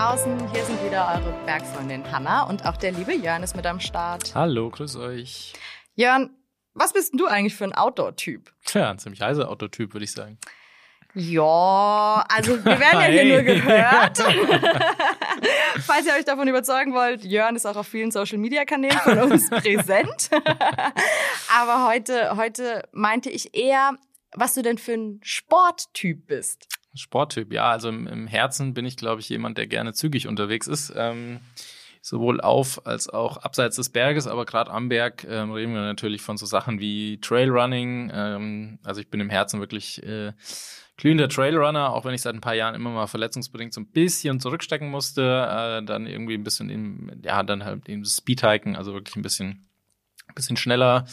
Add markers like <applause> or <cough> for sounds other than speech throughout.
draußen. Hier sind wieder eure Bergfreundin Hanna und auch der liebe Jörn ist mit am Start. Hallo, grüß euch. Jörn, was bist denn du eigentlich für ein Outdoor-Typ? Tja, ein ziemlich heißer Outdoor-Typ, würde ich sagen. Ja, also wir werden ja hier Hey. nur gehört. <laughs> <laughs> Falls ihr euch davon überzeugen wollt, Jörn ist auch auf vielen Social-Media-Kanälen von uns <laughs> präsent. Aber heute, heute meinte ich eher, was du denn für ein Sporttyp bist. Sporttyp, ja, also im, im Herzen bin ich, glaube ich, jemand, der gerne zügig unterwegs ist. Ähm, sowohl auf als auch abseits des Berges, aber gerade am Berg ähm, reden wir natürlich von so Sachen wie Trailrunning. Ähm, also ich bin im Herzen wirklich äh, glühender Trailrunner, auch wenn ich seit ein paar Jahren immer mal verletzungsbedingt so ein bisschen zurückstecken musste, äh, dann irgendwie ein bisschen im, ja, dann halt eben Speedhiken, also wirklich ein bisschen, ein bisschen schneller,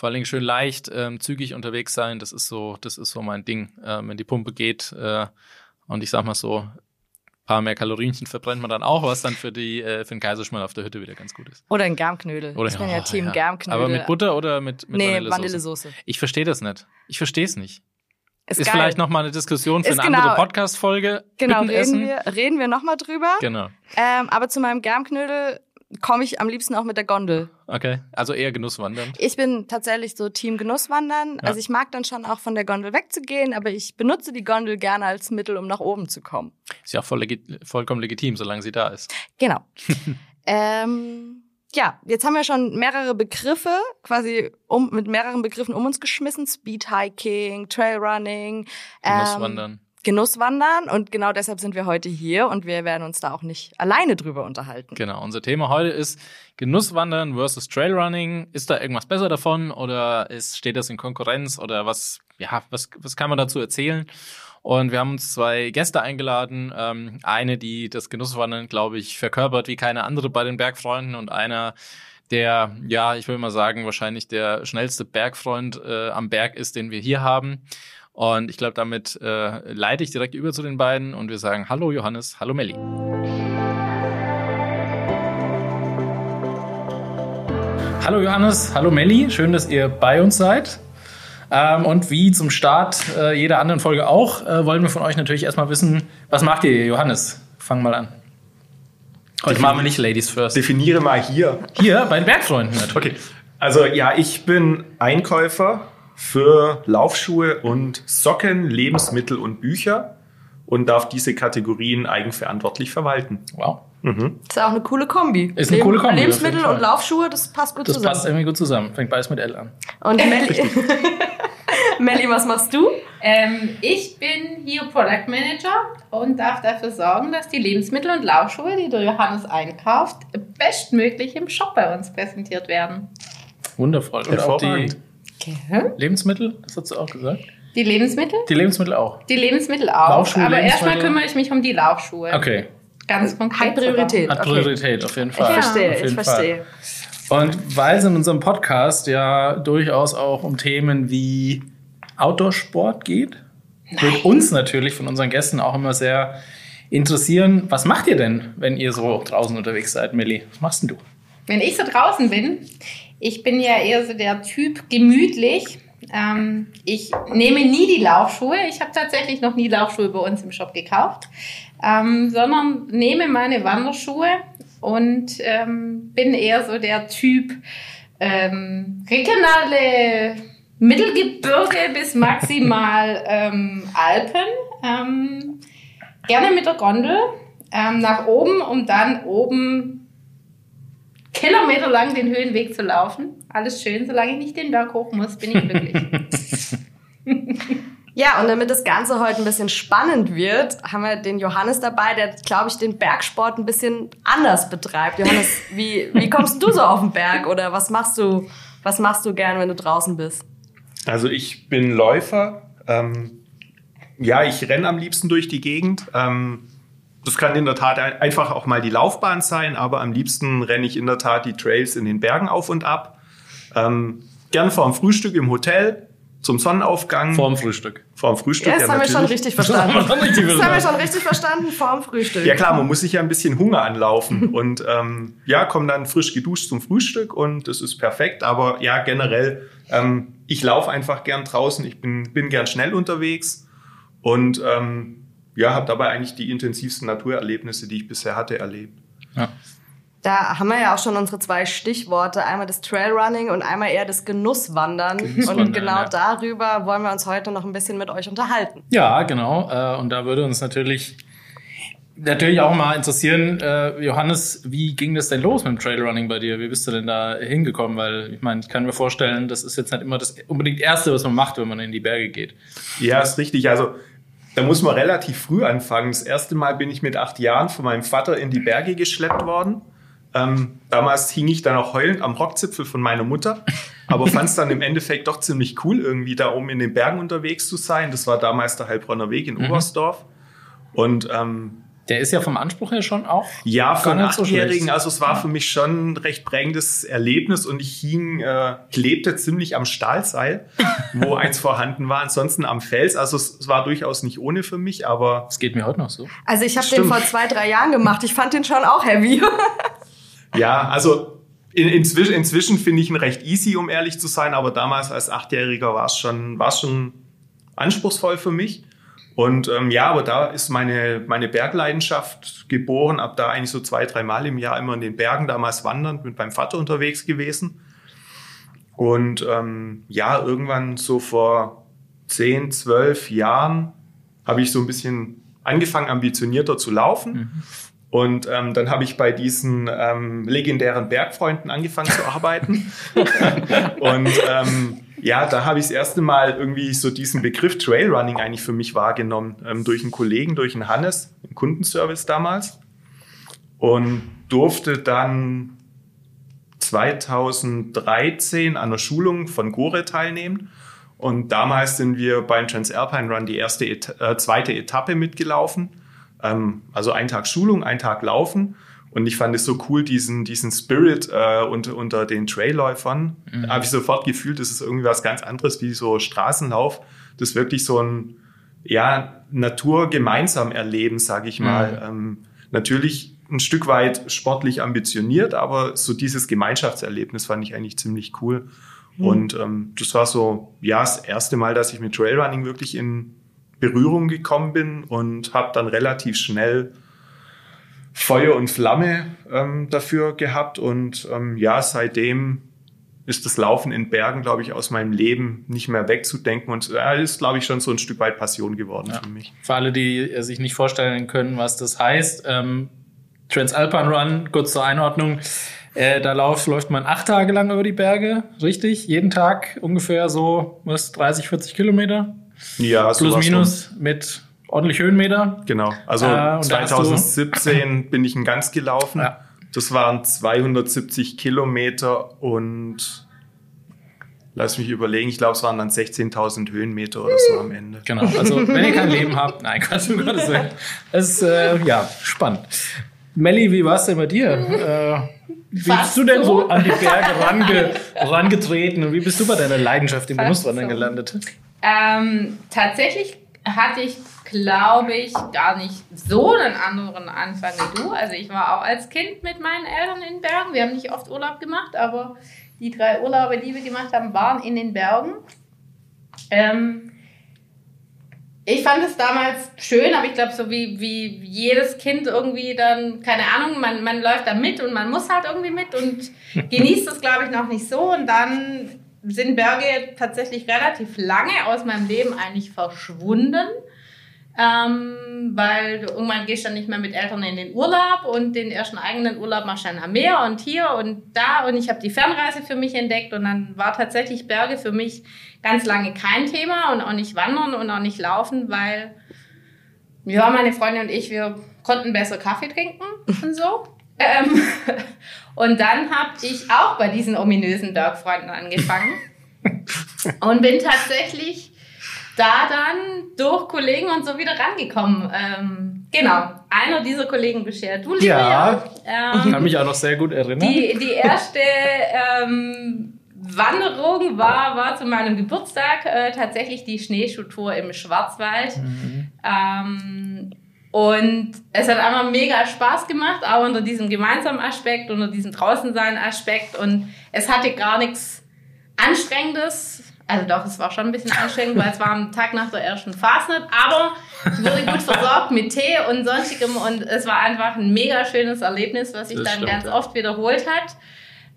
vor allen Dingen schön leicht, ähm, zügig unterwegs sein. Das ist so, das ist so mein Ding. Ähm, wenn die Pumpe geht äh, und ich sag mal so, paar mehr Kalorienchen <laughs> verbrennt man dann auch, was dann für die äh, für den Kaiserschmarrn auf der Hütte wieder ganz gut ist. Oder ein Germknödel. Oder ich bin ja oh, Team Germknödel. Aber mit Butter oder mit, mit nee, Vanillesoße? Vanillesoße. Ich verstehe das nicht. Ich verstehe es nicht. Ist, Ist vielleicht noch mal eine Diskussion für Ist eine genau- andere Podcast-Folge. Genau, reden wir, reden wir nochmal drüber. Genau. Ähm, aber zu meinem Germknödel komme ich am liebsten auch mit der Gondel. Okay. Also eher Genusswandern. Ich bin tatsächlich so Team Genusswandern. Ja. Also ich mag dann schon auch von der Gondel wegzugehen, aber ich benutze die Gondel gerne als Mittel, um nach oben zu kommen. Ist ja auch voll legi vollkommen legitim, solange sie da ist. Genau. <laughs> ähm, ja, jetzt haben wir schon mehrere Begriffe, quasi um, mit mehreren Begriffen um uns geschmissen. Speedhiking, Trailrunning. ähm, Genusswandern. Und genau deshalb sind wir heute hier und wir werden uns da auch nicht alleine drüber unterhalten. Genau. Unser Thema heute ist Genusswandern versus Trailrunning. Ist da irgendwas besser davon oder ist, steht das in Konkurrenz oder was, ja, was, was kann man dazu erzählen? Und wir haben uns zwei Gäste eingeladen. Ähm, eine, die das Genusswandern, glaube ich, verkörpert wie keine andere bei den Bergfreunden und einer, der, ja, ich will mal sagen, wahrscheinlich der schnellste Bergfreund äh, am Berg ist, den wir hier haben. Und ich glaube, damit äh, leite ich direkt über zu den beiden und wir sagen Hallo Johannes, hallo Melli. Hallo Johannes, hallo Melli, schön, dass ihr bei uns seid. Ähm, und wie zum Start äh, jeder anderen Folge auch, äh, wollen wir von euch natürlich erstmal wissen, was macht ihr, Johannes? Fang mal an. Heute machen wir nicht Ladies first. Definiere mal hier. Hier bei den Bergfreunden natürlich. Okay. Also ja, ich bin Einkäufer für Laufschuhe und Socken, Lebensmittel und Bücher und darf diese Kategorien eigenverantwortlich verwalten. Wow. Ist ja auch eine coole Kombi. Ist eine coole Kombi, Lebensmittel und Laufschuhe, das passt gut Das zusammen. passt irgendwie gut zusammen. Fängt beides mit L an. Und Melli, <laughs> Melli, was machst du? Ähm, ich bin hier Product Manager und darf dafür sorgen, dass die Lebensmittel und Laufschuhe, die der Johannes einkauft, bestmöglich im Shop bei uns präsentiert werden. Wundervoll. Und auch die Hervorragend. Lebensmittel, das hast du auch gesagt. Die Lebensmittel? Die Lebensmittel auch. Die Lebensmittel auch. Laufschuhe, aber erstmal kümmere ich mich um die Laufschuhe. Okay. Ganz konkret. Hat Priorität. Hat Okay. Priorität, auf jeden Ich Fall. verstehe, auf ich jeden verstehe. Fall. Und weil es in unserem Podcast ja durchaus auch um Themen wie Outdoor-Sport geht, wird uns natürlich von unseren Gästen auch immer sehr interessieren, was macht ihr denn, wenn ihr so draußen unterwegs seid, Milli? Was machst denn du? Wenn ich so draußen bin, ich bin ja eher so der Typ gemütlich. Ähm, ich nehme nie die Laufschuhe. Ich habe tatsächlich noch nie Laufschuhe bei uns im Shop gekauft, ähm, sondern nehme meine Wanderschuhe und ähm, bin eher so der Typ ähm, regionale Mittelgebirge bis maximal <laughs> ähm, Alpen. Ähm, gerne mit der Gondel nach oben, um dann oben kilometerlang den Höhenweg zu laufen. Alles schön, solange ich nicht den Berg hoch muss, bin ich glücklich. <laughs> Ja, und damit das Ganze heute ein bisschen spannend wird, haben wir den Johannes dabei, der, glaube ich, den Bergsport ein bisschen anders betreibt. Johannes, <laughs> wie, wie kommst du so auf den Berg oder was machst du, was machst du gern, wenn du draußen bist? Also ich bin Läufer. Ähm, ja, ich renne am liebsten durch die Gegend. Ähm, das kann in der Tat ein- einfach auch mal die Laufbahn sein, aber am liebsten renne ich in der Tat die Trails in den Bergen auf und ab. Ähm, gern vor dem Frühstück im Hotel, zum Sonnenaufgang. Vorm Frühstück. Vor dem Frühstück. Ja, das haben wir schon natürlich. richtig verstanden. <laughs> Das haben wir schon richtig verstanden vorm Frühstück. Ja klar, man muss sich ja ein bisschen Hunger anlaufen und ähm, ja, komm dann frisch geduscht zum Frühstück und das ist perfekt. Aber ja, generell, ähm, ich laufe einfach gern draußen, ich bin, bin gern schnell unterwegs und ähm, ja, habe dabei eigentlich die intensivsten Naturerlebnisse, die ich bisher hatte, erlebt. Ja. Da haben wir ja auch schon unsere zwei Stichworte. Einmal das Trailrunning und einmal eher das Genusswandern. Genusswandern, und genau ja. darüber wollen wir uns heute noch ein bisschen mit euch unterhalten. Ja, genau. Äh, und da würde uns natürlich natürlich auch mal interessieren, äh, Johannes, wie ging das denn los mit dem Trailrunning bei dir? Wie bist du denn da hingekommen? Weil ich meine, ich kann mir vorstellen, das ist jetzt nicht immer das unbedingt Erste, was man macht, wenn man in die Berge geht. Ja, ist richtig. Also da muss man relativ früh anfangen. Das erste Mal bin ich mit acht Jahren von meinem Vater in die Berge geschleppt worden. Ähm, damals hing ich dann auch heulend am Rockzipfel von meiner Mutter, aber fand es dann im Endeffekt doch ziemlich cool, irgendwie da oben in den Bergen unterwegs zu sein. Das war damals der Heilbronner Weg in Mhm. Oberstdorf. Und ähm, Der ist ja vom Anspruch her schon auch. ja, für einen so Achtjährigen, schlecht. also es war für mich schon ein recht prägendes Erlebnis und ich hing, äh, klebte ziemlich am Stahlseil, <laughs> wo eins vorhanden war, ansonsten am Fels. Also es, es war durchaus nicht ohne für mich, aber Das geht mir heute noch so. Also ich habe den vor zwei, drei Jahren gemacht. Ich fand den schon auch heavy. ja, also in, inzwischen, inzwischen finde ich ihn recht easy, um ehrlich zu sein, aber damals als Achtjähriger war es schon, war es schon anspruchsvoll für mich. Und ähm, ja, aber da ist meine, meine Bergleidenschaft geboren. Ab da eigentlich so zwei, drei Mal im Jahr immer in den Bergen, damals wandernd, mit meinem Vater unterwegs gewesen. Und ähm, ja, irgendwann so vor zehn, zwölf Jahren habe ich so ein bisschen angefangen, ambitionierter zu laufen. Und ähm, dann habe ich bei diesen ähm, legendären Bergfreunden angefangen zu arbeiten. <laughs> <laughs> und ähm, ja, da habe ich das erste Mal irgendwie so diesen Begriff Trailrunning eigentlich für mich wahrgenommen. Ähm, durch einen Kollegen, durch einen Hannes, im Kundenservice damals. Und durfte dann 2013 an der Schulung von Gore teilnehmen. Und damals sind wir beim Transalpine Run die erste, äh, zweite Etappe mitgelaufen. Ähm, also ein Tag Schulung, ein Tag Laufen. Und ich fand es so cool, diesen, diesen Spirit äh, unter, unter den Trailläufern. Da habe ich sofort gefühlt, das ist irgendwie was ganz anderes wie so Straßenlauf. Das ist wirklich so ein, ja, Natur gemeinsam erleben, sage ich mal. Ähm, natürlich ein Stück weit sportlich ambitioniert, aber so dieses Gemeinschaftserlebnis fand ich eigentlich ziemlich cool. Und ähm, das war so, ja, das erste Mal, dass ich mit Trailrunning wirklich in Berührung gekommen bin und habe dann relativ schnell Feuer und Flamme ähm, dafür gehabt. Und ähm, ja, seitdem ist das Laufen in Bergen, glaube ich, aus meinem Leben nicht mehr wegzudenken. Und äh, ist, glaube ich, schon so ein Stück weit Passion geworden für mich. Für alle, die äh, sich nicht vorstellen können, was das heißt, ähm, Transalpine Run, kurz zur Einordnung. Äh, da lauf, läuft man acht Tage lang über die Berge, richtig? Jeden Tag ungefähr so was 30, 40 Kilometer. Ja, Plus minus mit ordentlich Höhenmeter. Genau. Also Äh, und da hast du- 2017 <clears throat> bin ich in ganz gelaufen. Ja. Das waren 270 Kilometer und lass mich überlegen, ich glaube, es waren dann 16.000 Höhenmeter oder so am Ende. Genau. Also wenn ihr kein Leben habt, nein, <laughs> Quatsch, um Gottes Willen. Es ist äh, ja spannend. Melli, wie war es denn bei dir? Äh, wie Fast bist du denn so so. an die Berge range, rangetreten und wie bist du bei deiner Leidenschaft im Fast Genusswandern so. gelandet? Ähm, tatsächlich hatte ich, glaube ich, gar nicht so einen anderen Anfang wie du. Also ich war auch als Kind mit meinen Eltern in Bergen. Wir haben nicht oft Urlaub gemacht, aber die drei Urlaube, die wir gemacht haben, waren in den Bergen. Ähm, ich fand es damals schön, aber ich glaube, so wie, wie jedes Kind irgendwie dann, keine Ahnung, man, man läuft da mit und man muss halt irgendwie mit und <laughs> genießt es, glaube ich, noch nicht so. Und dann sind Berge tatsächlich relativ lange aus meinem Leben eigentlich verschwunden. Ähm, weil du irgendwann gehst dann nicht mehr mit Eltern in den Urlaub und den ersten eigenen Urlaub machst du dann am Meer und hier und da und ich habe die Fernreise für mich entdeckt und dann war tatsächlich Berge für mich ganz lange kein Thema und auch nicht wandern und auch nicht laufen, weil ja, meine Freundin und ich, wir konnten besser Kaffee trinken <laughs> und so. Ähm, <laughs> und dann habe ich auch bei diesen ominösen Bergfreunden angefangen <laughs> und bin tatsächlich da dann durch Kollegen und so wieder rangekommen. Ähm, genau, einer dieser Kollegen beschert du, liebe Ja. Jan. Ich Ähm, kann mich auch noch sehr gut erinnern. die, die erste ähm, Wanderung war, war zu meinem Geburtstag äh, tatsächlich die Schneeschuhtour im Schwarzwald. Ähm, und es hat einfach mega Spaß gemacht, auch unter diesem gemeinsamen Aspekt, unter diesem Draußensein-Aspekt. Und es hatte gar nichts Anstrengendes. Also doch, es war schon ein bisschen anstrengend, weil es war am Tag nach der ersten Fastnet, aber ich wurde gut versorgt mit Tee und sonstigem und es war einfach ein mega schönes Erlebnis, was sich Das dann stimmt, ganz ja. oft wiederholt hat.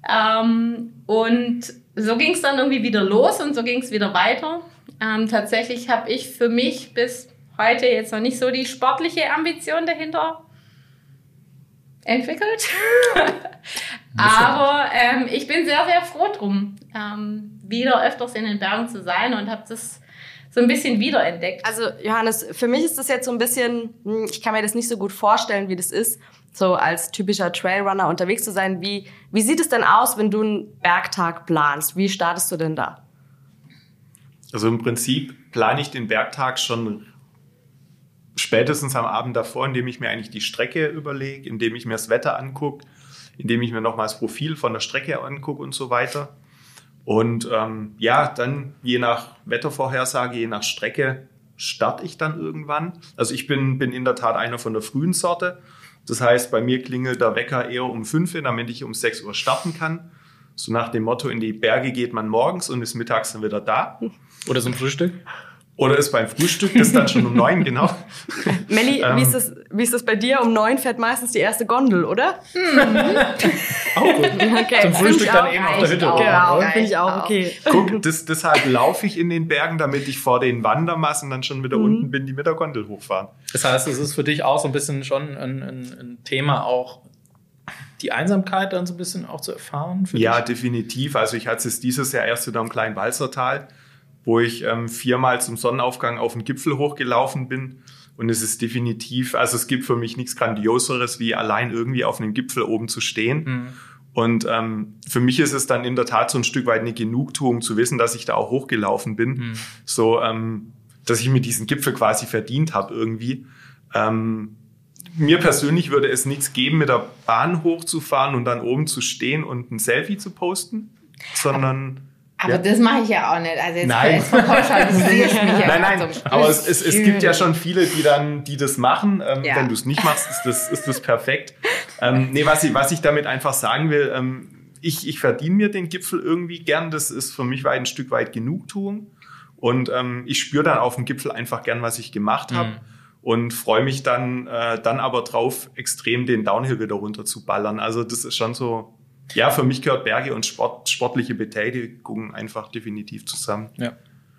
Ähm, und so ging es dann irgendwie wieder los und so ging es wieder weiter. Ähm, tatsächlich habe ich für mich bis heute jetzt noch nicht so die sportliche Ambition dahinter entwickelt. <laughs> Aber ähm, ich bin sehr, sehr froh drum, ähm, wieder öfters in den Bergen zu sein und habe das so ein bisschen wiederentdeckt. Also Johannes, für mich ist das jetzt so ein bisschen, hm, ich kann mir das nicht so gut vorstellen, wie das ist, so als typischer Trailrunner unterwegs zu sein. Wie, wie sieht es denn aus, wenn du einen Bergtag planst? Wie startest du denn da? Also im Prinzip plane ich den Bergtag schon spätestens am Abend davor, indem ich mir eigentlich die Strecke überlege, indem ich mir das Wetter angucke, indem ich mir nochmal das Profil von der Strecke angucke und so weiter. Und ähm, ja, dann je nach Wettervorhersage, je nach Strecke starte ich dann irgendwann. Also ich bin, bin in der Tat einer von der frühen Sorte. Das heißt, bei mir klingelt der Wecker eher um 5 Uhr, damit ich um 6 Uhr starten kann. So nach dem Motto, in die Berge geht man morgens und ist mittags dann wieder da. Oder zum Frühstück? Oder ist beim Frühstück, das dann schon um neun, genau. <laughs> Melli, Ähm. wie, ist das, wie ist das bei dir? Um neun fährt meistens die erste Gondel, oder? Auch gut. <laughs> Okay. Zum Frühstück dann eben auch. auf der Hütte. Oben, Genau, oder? finde ich auch Auch. okay. Guck, das, deshalb laufe ich in den Bergen, damit ich vor den Wandermassen dann schon wieder unten bin, die mit der Gondel hochfahren. Das heißt, es ist für dich auch so ein bisschen schon ein, ein, ein Thema, auch die Einsamkeit dann so ein bisschen auch zu erfahren? Für Ja, dich? definitiv. Also ich hatte es dieses Jahr erst wieder im kleinen Walzertal, wo ich ähm, viermal zum Sonnenaufgang auf den Gipfel hochgelaufen bin. Und es ist definitiv, also es gibt für mich nichts Grandioseres, wie allein irgendwie auf einem Gipfel oben zu stehen. Mhm. Und ähm, für mich ist es dann in der Tat so ein Stück weit eine Genugtuung zu wissen, dass ich da auch hochgelaufen bin. Mhm. So, ähm, dass ich mir diesen Gipfel quasi verdient habe irgendwie. Ähm, mir persönlich würde es nichts geben, mit der Bahn hochzufahren und dann oben zu stehen und ein Selfie zu posten, sondern Aber ja. das mache ich ja auch nicht. Also jetzt, Nein. jetzt verpauschalisierst du mich ja <laughs> Nein, nein, so. aber es, es, es gibt ja schon viele, die dann, die das machen. Ähm, Ja. Wenn du es nicht machst, ist das, ist das perfekt. Ähm, nee, was ich, was ich damit einfach sagen will, ähm, ich, ich verdiene mir den Gipfel irgendwie gern. Das ist für mich weit ein Stück weit Genugtuung. Und ähm, ich spüre dann auf dem Gipfel einfach gern, was ich gemacht habe. Mhm. Und freue mich dann, äh, dann aber drauf, extrem den Downhill wieder runter zu ballern. Also das ist schon so, ja, für mich gehört Berge und Sport, sportliche Betätigung einfach definitiv zusammen. Ja.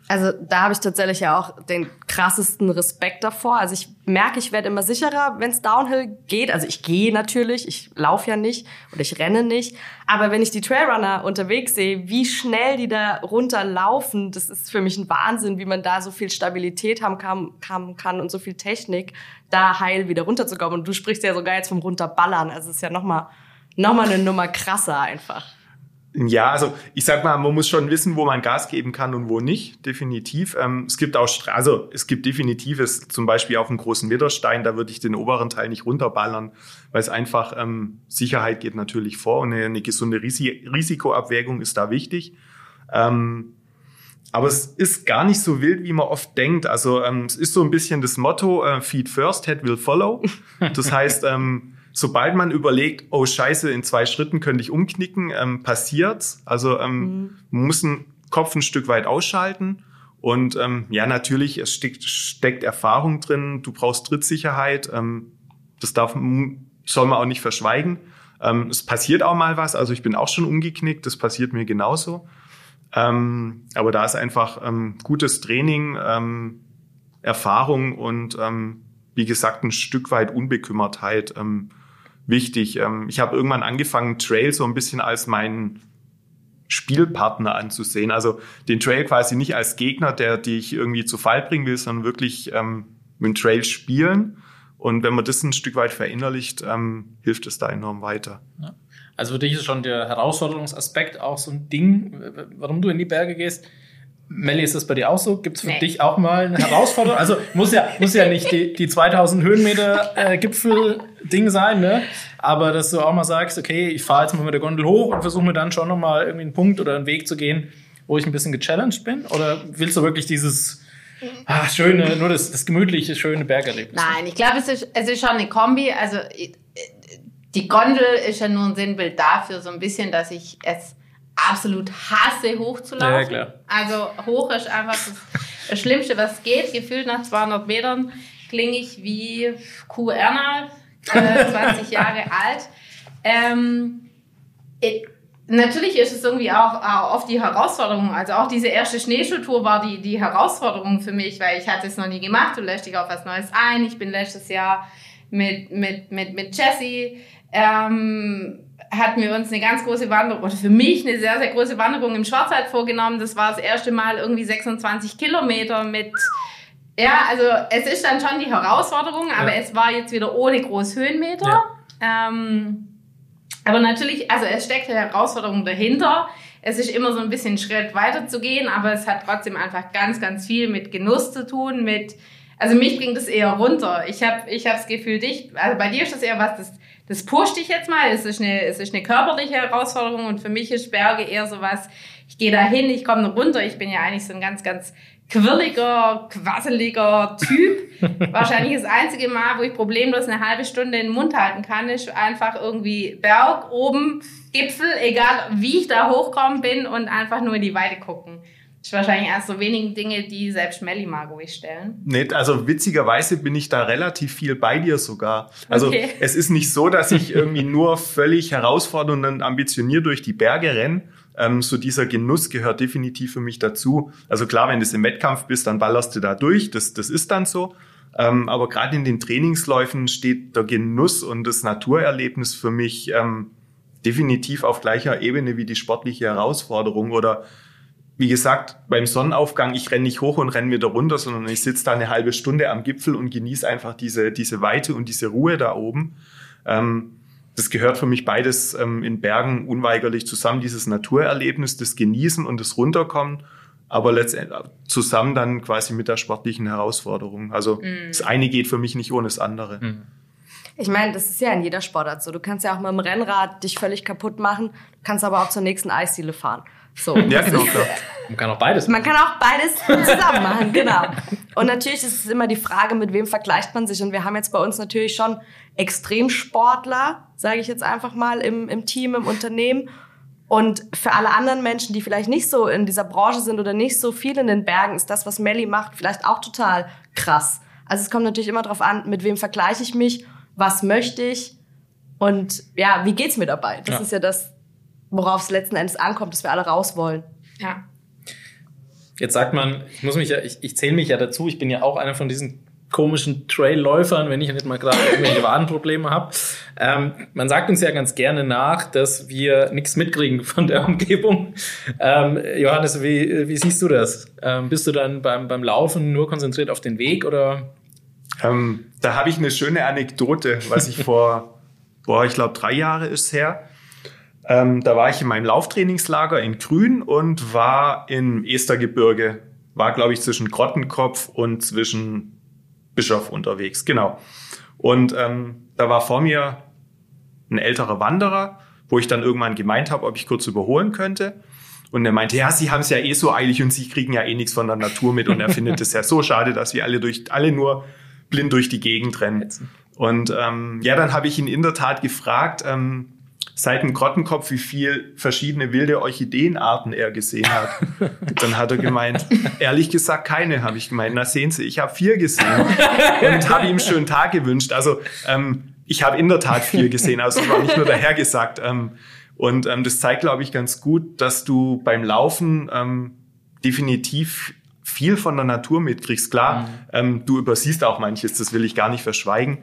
Also da habe ich tatsächlich ja auch den krassesten Respekt davor. Also ich merke, ich werde immer sicherer, wenn es Downhill geht. Also ich gehe natürlich, ich laufe ja nicht oder ich renne nicht. Aber wenn ich die Trailrunner unterwegs sehe, wie schnell die da runterlaufen, das ist für mich ein Wahnsinn, wie man da so viel Stabilität haben kann, haben kann und so viel Technik, da heil wieder runterzukommen. Und du sprichst ja sogar jetzt vom Runterballern. Also es ist ja nochmal noch mal eine Nummer krasser einfach. Ja, also ich sag mal, man muss schon wissen, wo man Gas geben kann und wo nicht, definitiv. Ähm, es gibt auch, Stra- also es gibt definitives, zum Beispiel auf dem großen Widerstein, da würde ich den oberen Teil nicht runterballern, weil es einfach, ähm, Sicherheit geht natürlich vor und eine, eine gesunde Risi Risikoabwägung ist da wichtig. Ähm, aber es ist gar nicht so wild, wie man oft denkt. Also ähm, es ist so ein bisschen das Motto, äh, Feed first, Head will follow. Das heißt, ähm, sobald man überlegt, oh scheiße, in zwei Schritten könnte ich umknicken, ähm, passiert's. Also ähm, man muss den Kopf ein Stück weit ausschalten. Und ähm, ja, natürlich, es steckt, steckt Erfahrung drin, du brauchst Trittsicherheit. Ähm, das darf, soll man auch nicht verschweigen. Ähm, es passiert auch mal was, also ich bin auch schon umgeknickt, das passiert mir genauso. Ähm, aber da ist einfach ähm, gutes Training, ähm, Erfahrung und ähm, wie gesagt ein Stück weit Unbekümmertheit ähm, wichtig. Ähm, ich habe irgendwann angefangen, Trail so ein bisschen als meinen Spielpartner anzusehen. Also den Trail quasi nicht als Gegner, der dich irgendwie zu Fall bringen will, sondern wirklich ähm, mit dem Trail spielen. Und wenn man das ein Stück weit verinnerlicht, ähm, hilft es da enorm weiter. Also für dich ist schon der Herausforderungsaspekt auch so ein Ding, warum du in die Berge gehst. Melli, ist das bei dir auch so? Gibt es für Nee. dich auch mal eine Herausforderung? Also muss ja, muss ja nicht die, die 2000 Höhenmeter äh, Gipfel-Ding sein, ne? Aber dass du auch mal sagst, okay, ich fahre jetzt mal mit der Gondel hoch und versuche mir dann schon nochmal irgendwie einen Punkt oder einen Weg zu gehen, wo ich ein bisschen gechallenged bin? Oder willst du wirklich dieses ah, schöne, nur das, das gemütliche, schöne Bergerlebnis? Nein, ich glaube, es ist, es ist schon eine Kombi. Also äh, die Gondel ist ja nur ein Sinnbild dafür, so ein bisschen, dass ich es absolut hasse, hochzulaufen. Ja, klar. Also hoch ist einfach das, Schlimmste, was geht. Gefühlt nach 200 Metern klinge ich wie Kuh Erna, äh, <laughs> 20 Jahre alt. Ähm, it, natürlich ist es irgendwie auch, auch oft die Herausforderung. Also auch diese erste Schneeschuhtour war die, die Herausforderung für mich, weil ich hatte es noch nie gemacht. Du lässt dich auf was Neues ein. Ich bin letztes Jahr mit, mit, mit, mit Jessie ähm, hatten wir uns eine ganz große Wanderung, oder für mich eine sehr, sehr große Wanderung im Schwarzwald vorgenommen. Das war das erste Mal irgendwie 26 Kilometer mit, ja, also es ist dann schon die Herausforderung, aber ja. es war jetzt wieder ohne Großhöhenmeter. Ja. Ähm, aber natürlich, also es steckt eine Herausforderung dahinter. Es ist immer so ein bisschen Schritt weiter zu gehen, aber es hat trotzdem einfach ganz, ganz viel mit Genuss zu tun, mit, also mich bringt es eher runter. Ich habe ich hab das Gefühl, dich, also bei dir ist das eher was, das das pusht dich jetzt mal. Es ist eine, es ist eine körperliche Herausforderung und für mich ist Berge eher so was, ich gehe da hin, ich komme runter. Ich bin ja eigentlich so ein ganz, ganz quirliger, quasseliger Typ. <laughs> Wahrscheinlich das einzige Mal, wo ich problemlos eine halbe Stunde in den Mund halten kann, ist einfach irgendwie Berg oben, Gipfel, egal wie ich da hochkommen bin und einfach nur in die Weite gucken. Das ist wahrscheinlich erst so wenigen Dinge, die selbst Melly mag ruhig stellen. Nee, also witzigerweise bin ich da relativ viel bei dir sogar. Also okay. es ist nicht so, dass ich <laughs> irgendwie nur völlig herausfordernd und ambitioniert durch die Berge renne. Ähm, so dieser Genuss gehört definitiv für mich dazu. Also klar, wenn du im Wettkampf bist, dann ballerst du da durch. Das, das ist dann so. Ähm, aber gerade in den Trainingsläufen steht der Genuss und das Naturerlebnis für mich ähm, definitiv auf gleicher Ebene wie die sportliche Herausforderung oder wie gesagt, beim Sonnenaufgang, ich renne nicht hoch und renne wieder runter, sondern ich sitze da eine halbe Stunde am Gipfel und genieße einfach diese, diese Weite und diese Ruhe da oben. Ähm, das gehört für mich beides ähm, in Bergen unweigerlich zusammen, dieses Naturerlebnis, das Genießen und das Runterkommen, aber letztendlich zusammen dann quasi mit der sportlichen Herausforderung. Also mm. das eine geht für mich nicht ohne das andere. Mm. Ich meine, das ist ja in jeder Sportart so. Du kannst ja auch mit dem Rennrad dich völlig kaputt machen, kannst aber auch zur nächsten Eisdiele fahren. So. <laughs> Ja, genau. <laughs> Man kann auch beides machen. Man kann auch beides <laughs> zusammen machen, genau. Und natürlich ist es immer die Frage, mit wem vergleicht man sich. Und wir haben jetzt bei uns natürlich schon Extremsportler, sage ich jetzt einfach mal, im, im Team, im Unternehmen. Und für alle anderen Menschen, die vielleicht nicht so in dieser Branche sind oder nicht so viel in den Bergen, ist das, was Melly macht, vielleicht auch total krass. Also es kommt natürlich immer darauf an, mit wem vergleiche ich mich, was möchte ich und ja, wie geht's mir dabei? Das ja. ist ja das, worauf es letzten Endes ankommt, dass wir alle raus wollen. Ja. Jetzt sagt man, ich muss mich ja, ich, ich zähle mich ja dazu, ich bin ja auch einer von diesen komischen Trailläufern, wenn ich nicht mal gerade irgendwelche <laughs> Wadenprobleme habe. Ähm, man sagt uns ja ganz gerne nach, dass wir nichts mitkriegen von der Umgebung. Ähm, Johannes, wie, wie siehst du das? Ähm, bist du dann beim, beim Laufen nur konzentriert auf den Weg oder? Ähm, da habe ich eine schöne Anekdote, was ich vor, <laughs> boah, ich glaube drei Jahre ist her, ähm, da war ich in meinem Lauftrainingslager in Grün und war im Estergebirge. War, glaube ich, zwischen Grottenkopf und zwischen Bischof unterwegs. Genau. Und ähm, da war vor mir ein älterer Wanderer, wo ich dann irgendwann gemeint habe, ob ich kurz überholen könnte. Und er meinte, ja, Sie haben es ja eh so eilig und Sie kriegen ja eh nichts von der Natur mit. Und er findet es ja so schade, dass wir alle durch alle nur blind durch die Gegend rennen. Und ähm, ja, dann habe ich ihn in der Tat gefragt, ähm, seit dem Grottenkopf, wie viel verschiedene wilde Orchideenarten er gesehen hat. <laughs> Dann hat er gemeint, ehrlich gesagt keine, habe ich gemeint. Na sehen Sie, ich habe vier gesehen und habe ihm einen schönen Tag gewünscht. Also ähm, ich habe in der Tat vier gesehen, also es war nicht nur dahergesagt. Ähm, und ähm, das zeigt, glaube ich, ganz gut, dass du beim Laufen ähm, definitiv viel von der Natur mitkriegst. Klar, mhm. ähm, du übersiehst auch manches, das will ich gar nicht verschweigen.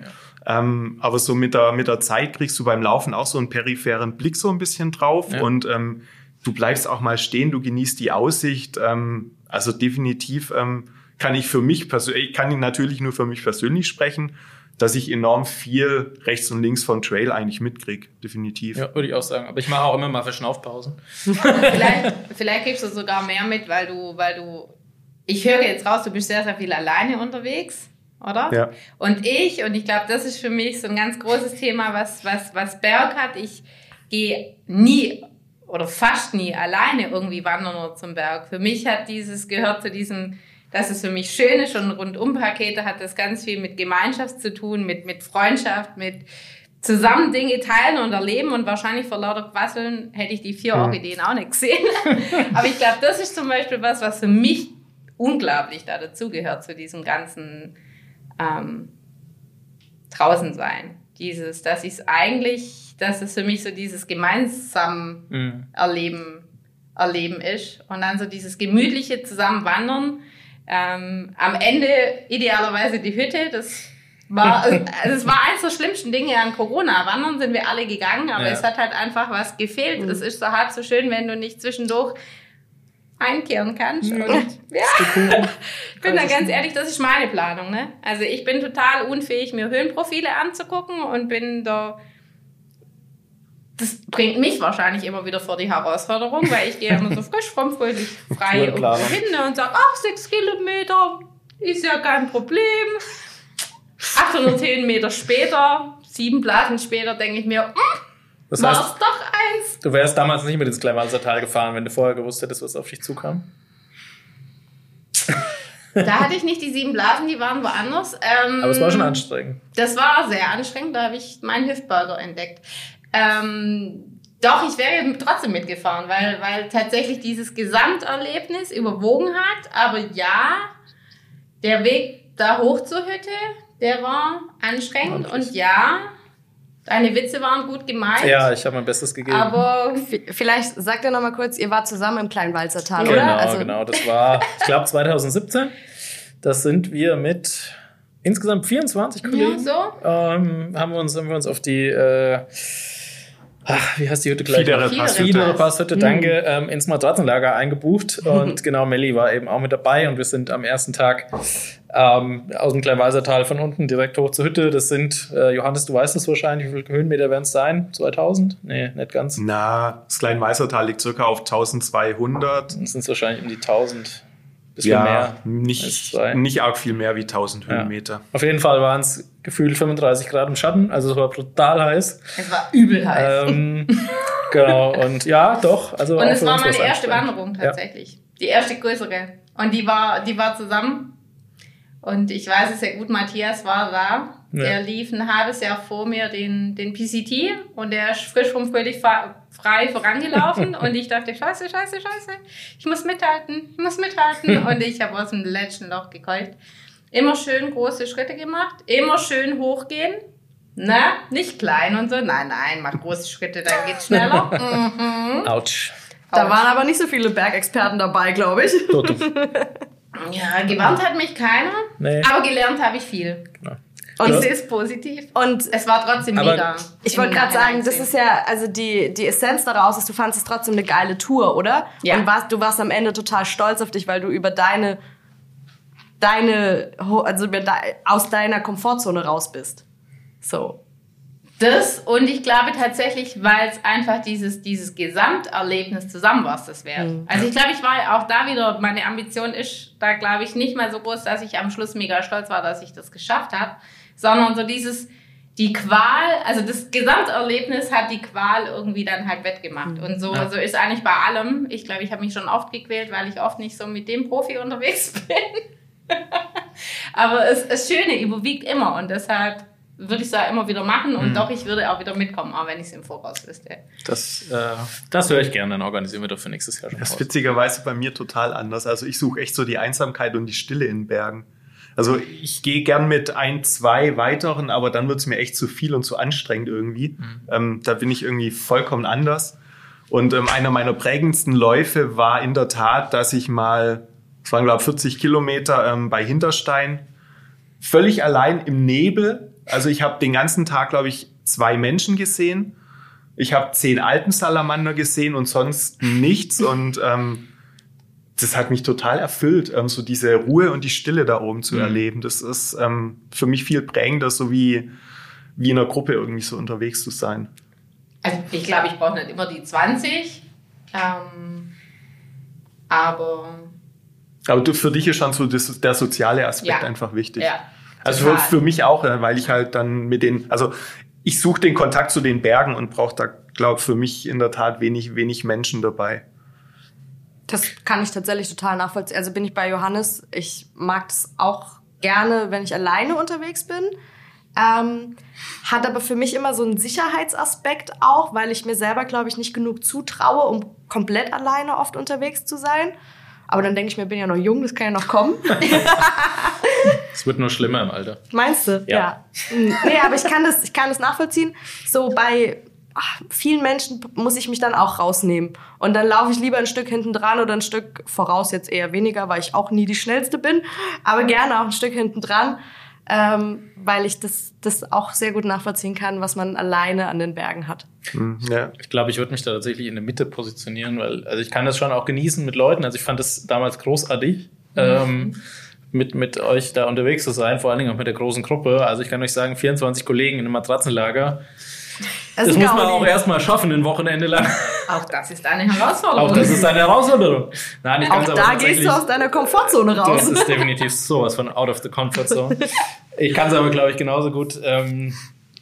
Ja. Ähm, aber so mit der, mit der Zeit kriegst du beim Laufen auch so einen peripheren Blick so ein bisschen drauf ja. und ähm, du bleibst auch mal stehen, du genießt die Aussicht. Ähm, also definitiv ähm, kann ich für mich persönlich, kann ich natürlich nur für mich persönlich sprechen, dass ich enorm viel rechts und links von Trail eigentlich mitkrieg, definitiv. Ja, würde ich auch sagen. Aber ich mache auch immer mal Verschnaufpausen. <laughs> vielleicht, vielleicht kriegst du sogar mehr mit, weil du, weil du, ich höre jetzt raus, du bist sehr, sehr viel alleine unterwegs oder? Ja. Und ich, und ich glaube, das ist für mich so ein ganz großes Thema, was, was, was Berg hat. Ich gehe nie oder fast nie alleine irgendwie wandern oder zum Berg. Für mich hat dieses, gehört zu diesem, dass es für mich schön ist und Rundum-Pakete hat das ganz viel mit Gemeinschaft zu tun, mit, mit Freundschaft, mit zusammen Dinge teilen und erleben und wahrscheinlich vor lauter Quasseln hätte ich die vier. Orchideen auch nicht gesehen. <laughs> Aber ich glaube, das ist zum Beispiel was, was für mich unglaublich da dazugehört zu diesem ganzen ähm, draußen sein. Dieses, dass ich es eigentlich, dass es für mich so dieses gemeinsam Mhm. erleben, erleben ist und dann so dieses gemütliche Zusammenwandern. Ähm, am Ende idealerweise die Hütte, das war, <laughs> also es war eines der schlimmsten Dinge an Corona. Wandern sind wir alle gegangen, aber Ja. es hat halt einfach was gefehlt. Es ist so halb so schön, wenn du nicht zwischendurch einkehren kannst. Und, ja, <laughs> ich bin da ganz ehrlich, das ist meine Planung. Ne? Also ich bin total unfähig, mir Höhenprofile anzugucken und bin da das bringt mich wahrscheinlich immer wieder vor die Herausforderung, weil ich gehe immer so frisch, fromm, fröhlich, <laughs> frei hin und sage, ach, sechs Kilometer ist ja kein Problem. 800 Höhenmeter später, sieben Blasen später, denke ich mir, hm, Das war heißt, es doch eins. du wärst damals nicht mit ins Kleinwalsertal gefahren, wenn du vorher gewusst hättest, was auf dich zukam. <laughs> Da hatte ich nicht die sieben Blasen, die waren woanders. Ähm, Aber es war schon anstrengend. Das war sehr anstrengend, da habe ich meinen Hüftburger entdeckt. Ähm, doch, ich wäre trotzdem mitgefahren, weil, weil tatsächlich dieses Gesamterlebnis überwogen hat. Aber ja, der Weg da hoch zur Hütte, der war anstrengend. Und ja, deine Witze waren gut gemeint. Ja, ich habe mein Bestes gegeben. Aber Vielleicht sagt ihr noch mal kurz, ihr wart zusammen im Kleinwalzertal, genau, oder? Also, genau. Das war, ich glaube, 2017. Das sind wir mit insgesamt 24 ja, Kollegen. so. ähm, haben wir uns, haben wir uns auf die, äh, ach, wie heißt die Hütte gleich? Fiedere noch? Pass. Fiedere Passhütte, danke, ähm, ins Matratzenlager eingebucht. Und genau, Melli war eben auch mit dabei und wir sind am ersten Tag ähm, aus dem Kleinwalsertal von unten direkt hoch zur Hütte. Das sind, äh, Johannes, du weißt es wahrscheinlich, wie viele Höhenmeter werden es sein? 2000? Nee, nicht ganz. Na, das Kleinweißertal liegt circa auf 1200. Das sind wahrscheinlich um die 1000. Bisschen Ja, mehr. nicht, nicht arg viel mehr wie 1000 Ja. Höhenmeter. Auf jeden Fall waren es gefühlt 35 Grad im Schatten, also es war brutal heiß. Es war übel heiß. Ähm, genau, und ja, doch. Also Und es war meine erste. Wanderung Ja. tatsächlich. Die erste größere. Und die war, die war zusammen. Und ich weiß es sehr gut, Matthias war da. Ja. Der lief ein halbes Jahr vor mir den, den PCT und der ist frisch vom Fröhlich frei vorangelaufen. <laughs> und ich dachte, scheiße, scheiße, scheiße. Ich muss mithalten, ich muss mithalten. <laughs> und ich habe aus dem letzten Loch gekeucht. Immer schön große Schritte gemacht, immer schön hochgehen. Na, nicht klein und so. Nein, nein, mach große Schritte, dann geht's schneller. <laughs> mhm. Autsch. da waren aber nicht so viele Bergexperten dabei, glaube ich. <laughs> Ja, gewarnt hat mich keiner, Nee. aber gelernt habe ich viel. Und, Ich sehe es positiv. und Es war trotzdem Aber mega. ich wollte gerade sagen, das ist ja, also die, die Essenz daraus ist, du fandest es trotzdem eine geile Tour, oder? Ja. Und warst, du warst am Ende total stolz auf dich, weil du über deine, deine, also aus deiner Komfortzone raus bist. So. Das und ich glaube tatsächlich, weil es einfach dieses, dieses Gesamterlebnis zusammen war, das wert. Mhm. Also ich glaube, ich war auch da wieder, meine Ambition ist da, glaube ich, nicht mal so groß, dass ich am Schluss mega stolz war, dass ich das geschafft habe, sondern so dieses, die Qual, also das Gesamterlebnis hat die Qual irgendwie dann halt wettgemacht. Und so, Ja. so ist eigentlich bei allem. Ich glaube, ich habe mich schon oft gequält, weil ich oft nicht so mit dem Profi unterwegs <laughs> bin. <laughs> Aber es, das Schöne überwiegt immer und deshalb würde ich es da immer wieder machen und doch, ich würde auch wieder mitkommen, auch wenn ich es im Voraus wüsste. Das, äh, das höre ich gerne, dann organisieren wir doch für nächstes Jahr schon Das ist witzigerweise bei mir total anders. Also ich suche echt so die Einsamkeit und die Stille in Bergen. Also ich gehe gern mit ein, zwei weiteren, aber dann wird es mir echt zu viel und zu anstrengend irgendwie. Ähm, da bin ich irgendwie vollkommen anders. Und ähm, einer meiner prägendsten Läufe war in der Tat, dass ich mal, es waren glaube ich 40 Kilometer ähm, bei Hinterstein, völlig allein im Nebel. Also ich habe den ganzen Tag, glaube ich, zwei Menschen gesehen. Ich habe zehn Alpensalamander gesehen und sonst nichts. <laughs> Und ähm, das hat mich total erfüllt, ähm, so diese Ruhe und die Stille da oben zu Mhm. erleben. Das ist ähm, für mich viel prägender, so wie, wie in einer Gruppe irgendwie so unterwegs zu sein. Also ich glaube, ich brauche nicht immer die 20, ähm, aber Aber du, für dich ist schon so das, der soziale Aspekt Ja. einfach wichtig. ja. Also für, für mich auch, weil ich halt dann mit den, also ich suche den Kontakt zu den Bergen und brauche da, glaube für mich in der Tat wenig, wenig Menschen dabei. Das kann ich tatsächlich total nachvollziehen. Also bin ich bei Johannes. Ich mag es auch gerne, wenn ich alleine unterwegs bin. Ähm, hat aber für mich immer so einen Sicherheitsaspekt auch, weil ich mir selber, glaube ich, nicht genug zutraue, um komplett alleine oft unterwegs zu sein. Aber dann denke ich mir, bin ja noch jung, das kann ja noch kommen. <laughs> Es wird nur schlimmer im Alter. Meinst du? Ja. Hm, Nee, aber ich kann das, ich kann das nachvollziehen. So bei ach, vielen Menschen muss ich mich dann auch rausnehmen. Und dann laufe ich lieber ein Stück hinten dran oder ein Stück voraus, jetzt eher weniger, weil ich auch nie die schnellste bin, aber gerne auch ein Stück hinten dran, ähm, weil ich das, das auch sehr gut nachvollziehen kann, was man alleine an den Bergen hat. Hm, ja. Ich glaube, ich würde mich da tatsächlich in der Mitte positionieren, weil also ich kann das schon auch genießen mit Leuten. Also ich fand das damals großartig, ähm, mit, mit euch da unterwegs zu sein, vor allen Dingen auch mit der großen Gruppe. Also ich kann euch sagen, 24 Kollegen in einem Matratzenlager. Das, ist muss man auch erstmal schaffen, ein Wochenende lang. Auch das ist eine Herausforderung. Auch das ist eine Herausforderung. Nein, ich kann's Auch aber da gehst du aus deiner Komfortzone Das raus. ist definitiv sowas von out of the comfort zone. Ich kann es aber, glaube ich, genauso gut ähm,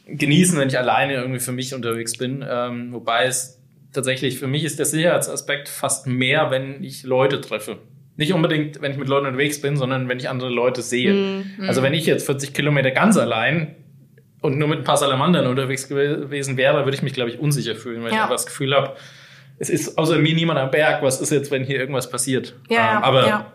genießen, wenn ich alleine irgendwie für mich unterwegs bin. Ähm, wobei es tatsächlich, für mich ist der Sicherheitsaspekt fast mehr, wenn ich Leute treffe. Nicht unbedingt, wenn ich mit Leuten unterwegs bin, sondern wenn ich andere Leute sehe. Mhm. Also wenn ich jetzt 40 Kilometer ganz allein und nur mit ein paar Salamandern unterwegs gew- gewesen wäre, würde ich mich, glaube ich, unsicher fühlen, weil ich Ja. einfach das Gefühl habe, es ist außer mir niemand am Berg. Was ist jetzt, wenn hier irgendwas passiert? Ja, Ähm, aber ja.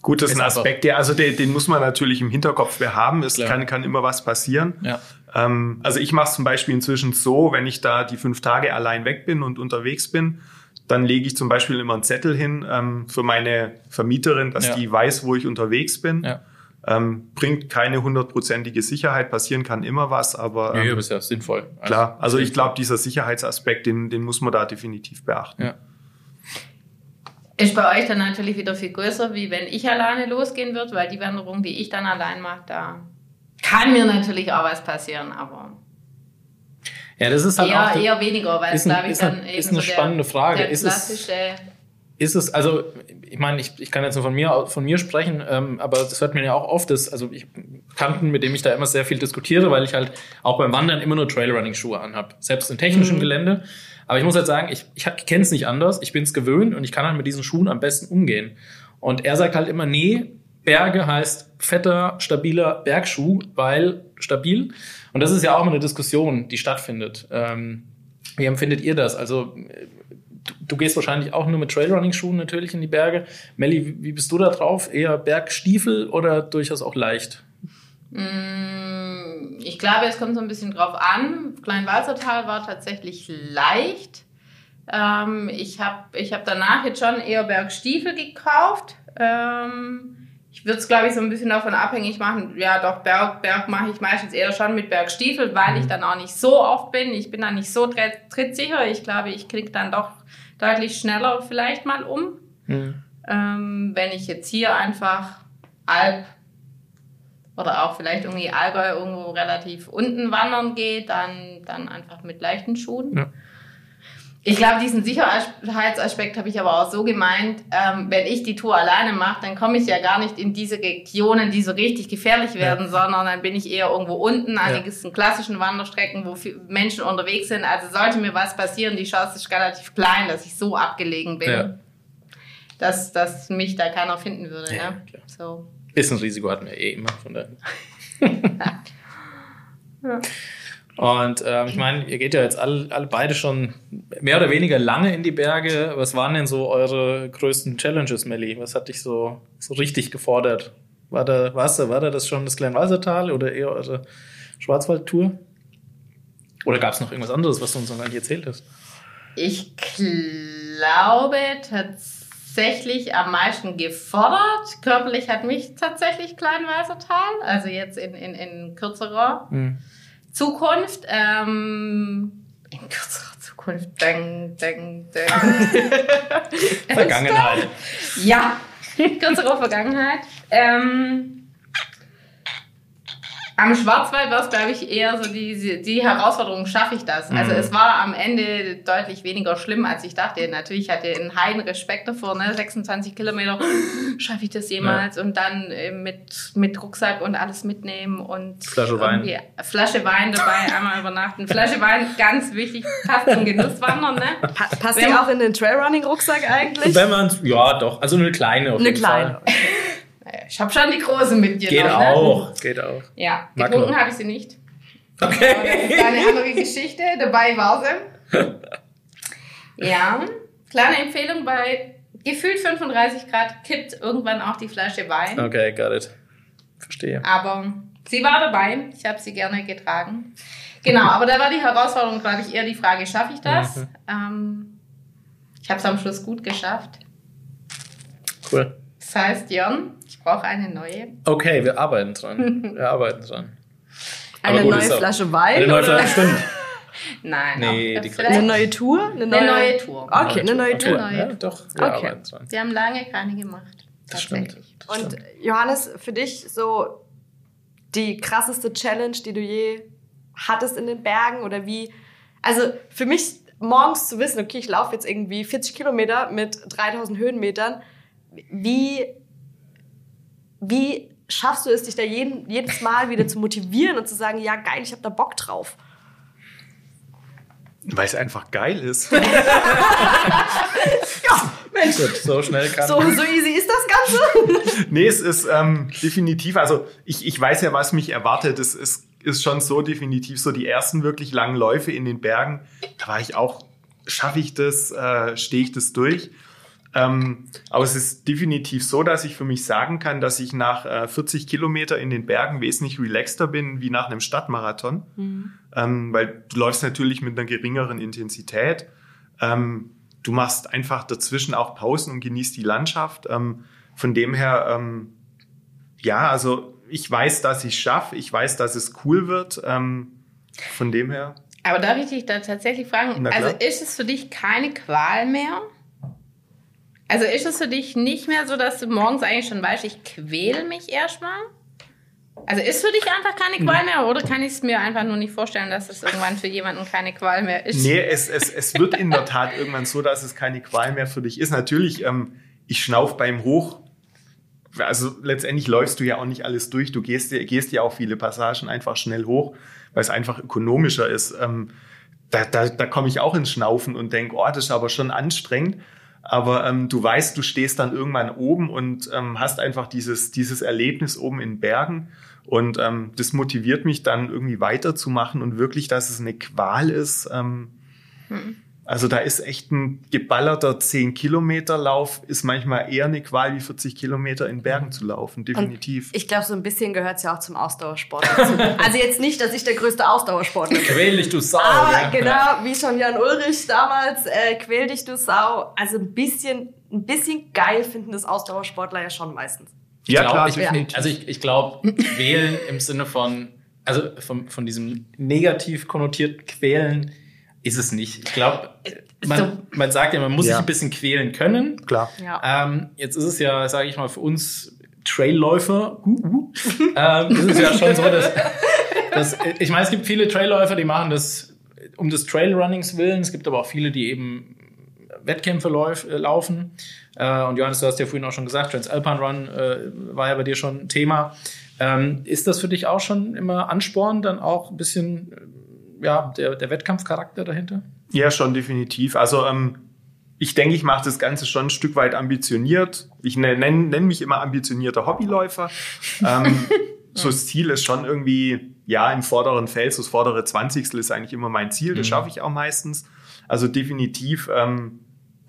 Gut, das ist ein Aspekt, der, also den, den muss man natürlich im Hinterkopf behaben. Es Klar. kann, kann immer was passieren. ja. Ähm, also ich mache es zum Beispiel inzwischen so, wenn ich da die fünf Tage allein weg bin und unterwegs bin, dann lege ich zum Beispiel immer einen Zettel hin ähm, für meine Vermieterin, dass Ja. die weiß, wo ich unterwegs bin. Ja. Ähm, bringt keine hundertprozentige Sicherheit, passieren kann immer was, aber Ja, ähm, ja, ist ja sinnvoll. klar. Also ich glaube, dieser Sicherheitsaspekt, den, den muss man da definitiv beachten. Ja. Ist bei euch dann natürlich wieder viel größer, wie wenn ich alleine losgehen würde, weil die Wanderung, die ich dann allein mache, da kann mir natürlich auch was passieren, aber Ja, das ist halt auch. eher, eher weniger, weil es ist glaube ich ist ein- dann eben ist eine so der, spannende Frage. der Ist es- klassische ist es, also, ich meine, ich, ich kann jetzt nur von mir, von mir sprechen, ähm, aber das hört man ja auch oft, dass, also ich Kanten, mit dem ich da immer sehr viel diskutiere, weil ich halt auch beim Wandern immer nur Trailrunning-Schuhe anhab, selbst in technischem Gelände. Aber ich muss halt sagen, ich, ich, kenne es nicht anders, ich bin es gewöhnt und ich kann halt mit diesen Schuhen am besten umgehen. Und er sagt halt immer, nee, Berge heißt fetter, stabiler Bergschuh, weil stabil. Und das ist ja auch immer eine Diskussion, die stattfindet. Ähm, wie empfindet ihr das? Also, du, gehst wahrscheinlich auch nur mit Trailrunning-Schuhen natürlich in die Berge. Melli, wie, wie bist du da drauf? Eher Bergstiefel oder durchaus auch leicht? Mm, Ich glaube, es kommt so ein bisschen drauf an. Kleinwalzertal war tatsächlich leicht. Ähm, ich habe ich hab danach jetzt schon eher Bergstiefel gekauft. Ähm, ich würde es, glaube ich, so ein bisschen davon abhängig machen. Ja, doch, Berg, Berg mache ich meistens eher schon mit Bergstiefel, weil ich dann auch nicht so oft bin. Ich bin dann nicht so tritt- trittsicher. Ich glaube, ich kriege dann doch deutlich schneller vielleicht mal um. Ähm, wenn ich jetzt hier einfach Alp oder auch vielleicht irgendwie Allgäu irgendwo relativ unten wandern gehe, dann, dann einfach mit leichten Schuhen. Ja. Ich glaube, diesen Sicherheitsaspekt habe ich aber auch so gemeint, ähm, wenn ich die Tour alleine mache, dann komme ich ja gar nicht in diese Regionen, die so richtig gefährlich werden, sondern dann bin ich eher irgendwo unten an Ja. diesen klassischen Wanderstrecken, wo Menschen unterwegs sind. Also sollte mir was passieren, die Chance ist relativ klein, dass ich so abgelegen bin, Ja. dass, dass mich da keiner finden würde. Ja, ne? So. Bisschen Risiko hatten wir eh immer, von daher. <laughs> <laughs> Und ähm, ich meine, ihr geht ja jetzt alle, alle beide schon mehr oder weniger lange in die Berge. Was waren denn so eure größten Challenges, Melli? Was hat dich so, so richtig gefordert? War da, war's da, war da das schon das Kleinwalsertal oder eher eure Schwarzwaldtour? Oder gab es noch irgendwas anderes, was du uns noch gar nicht erzählt hast? Ich glaube tatsächlich am meisten gefordert. Körperlich hat mich tatsächlich Kleinweißertal, also jetzt in, in, in kürzerer Zukunft. Ähm, in kürzerer Zukunft. Deng, deng, deng. <laughs> Vergangenheit. Ja, <laughs> kürzere Vergangenheit. Ähm, am Schwarzwald war es, glaube ich, eher so die, die Herausforderung, schaffe ich das? Also Mhm. es war am Ende deutlich weniger schlimm, als ich dachte. Natürlich hatte ich einen heiden Respekt davor, ne? 26 Kilometer, <gasps> schaffe ich das jemals? Und dann äh, mit, mit Rucksack und alles mitnehmen und Flasche Wein. Flasche Wein dabei, <laughs> einmal übernachten. Flasche Wein, ganz wichtig, passt zum Genusswandern, ne? Pa passt die auch in den Trailrunning-Rucksack eigentlich? Wenn man ja doch, also eine kleine auf Eine jeden kleine. Ich habe schon die große mitgenommen. Geht ne? auch, geht auch. Ja, Mag getrunken habe ich sie nicht. Okay. Das ist eine andere Geschichte. Dabei war sie. <laughs> Ja, kleine Empfehlung bei gefühlt 35 Grad kippt irgendwann auch die Flasche Wein. Okay, got it. Verstehe. Aber sie war dabei. Ich habe sie gerne getragen. Genau, aber da war die Herausforderung, glaube ich, eher die Frage, schaffe ich das? Mhm. Ähm, ich habe es am Schluss gut geschafft. Cool. Das heißt, ich brauche eine neue. Okay, wir arbeiten dran. <laughs> wir arbeiten dran. Eine gut, neue Flasche Wein? Eine neue Flasche, stimmt. <laughs> Nein, nee, die eine neue Tour? Eine neue, eine neue Tour. Okay, eine neue Tour. Okay. Ja, doch, wir okay. arbeiten dran. Wir haben lange keine gemacht. Das stimmt. Das Und Johannes, für dich so die krasseste Challenge, die du je hattest in den Bergen oder wie? Also für mich morgens zu wissen, okay, ich laufe jetzt irgendwie 40 Kilometer mit 3000 Höhenmetern, wie, wie schaffst du es, dich da jeden, jedes Mal wieder zu motivieren und zu sagen, ja geil, ich habe da Bock drauf? Weil es einfach geil ist. <laughs> ja, Mensch. Gut, so schnell kann so, so easy ist das Ganze. <laughs> nee, es ist ähm, definitiv, also ich, ich weiß ja, was mich erwartet. Es ist, ist schon so definitiv so die ersten wirklich langen Läufe in den Bergen. Da war ich auch, schaffe ich das, äh, stehe ich das durch? Ähm, aber es ist definitiv so, dass ich für mich sagen kann, dass ich nach äh, 40 Kilometer in den Bergen wesentlich relaxter bin wie nach einem Stadtmarathon. Mhm. Ähm, weil du läufst natürlich mit einer geringeren Intensität. Ähm, du machst einfach dazwischen auch Pausen und genießt die Landschaft. Ähm, von dem her, ähm, ja, also ich weiß, dass ich es schaffe. Ich weiß, dass es cool wird. Ähm, von dem her. Aber darf ich dich da tatsächlich fragen? Also ist es für dich keine Qual mehr? Also ist es für dich nicht mehr so, dass du morgens eigentlich schon weißt, ich quäle mich erstmal? Also ist für dich einfach keine Qual mehr oder kann ich es mir einfach nur nicht vorstellen, dass es irgendwann für jemanden keine Qual mehr ist? Nee, es, es, es wird in der Tat irgendwann so, dass es keine Qual mehr für dich ist. Natürlich, ähm, ich schnauf beim Hoch. Also letztendlich läufst du ja auch nicht alles durch. Du gehst, gehst ja auch viele Passagen einfach schnell hoch, weil es einfach ökonomischer ist. Ähm, da da, da komme ich auch ins Schnaufen und denke, oh, das ist aber schon anstrengend. Aber ähm, du weißt, du stehst dann irgendwann oben und ähm, hast einfach dieses, dieses Erlebnis oben in Bergen. Und ähm, das motiviert mich dann irgendwie weiterzumachen und wirklich, dass es eine Qual ist. Ähm, hm. Also da ist echt ein geballerter 10-Kilometer-Lauf, ist manchmal eher eine Qual wie 40 Kilometer in Bergen zu laufen, definitiv. Und ich glaube, so ein bisschen gehört es ja auch zum Ausdauersport dazu. <laughs> also jetzt nicht, dass ich der größte Ausdauersportler bin. Quäl dich, du Sau. Aber ja. genau, wie schon Jan Ulrich damals, äh, quäl dich, du Sau. Also ein bisschen, ein bisschen geil finden das Ausdauersportler ja schon meistens. Ich ja, glaub, klar, ich, definitiv. Also ich, ich glaube, quälen im Sinne von, also von, von diesem negativ konnotiert quälen, ist es nicht. Ich glaube, man, man sagt ja, man muss ja. sich ein bisschen quälen können. Klar. Ja. Ähm, jetzt ist es ja, sage ich mal, für uns Trailläufer, uh, uh, ähm, ist es ja schon so, dass, dass ich meine, es gibt viele Trailläufer, die machen das um des Trailrunnings willen. Es gibt aber auch viele, die eben Wettkämpfe lauf, äh, laufen. Äh, und Johannes, du hast ja vorhin auch schon gesagt, Transalpine Run äh, war ja bei dir schon ein Thema. Ähm, ist das für dich auch schon immer Ansporn, dann auch ein bisschen ja, der, der Wettkampfcharakter dahinter? Ja, schon definitiv. Also ähm, ich denke, ich mache das Ganze schon ein Stück weit ambitioniert. Ich nenne nenn mich immer ambitionierter Hobbyläufer. <laughs> ähm, so das Ziel ist schon irgendwie, ja, im vorderen Feld, so das vordere Zwanzigstel ist eigentlich immer mein Ziel. Das mhm. schaffe ich auch meistens. Also definitiv, ähm,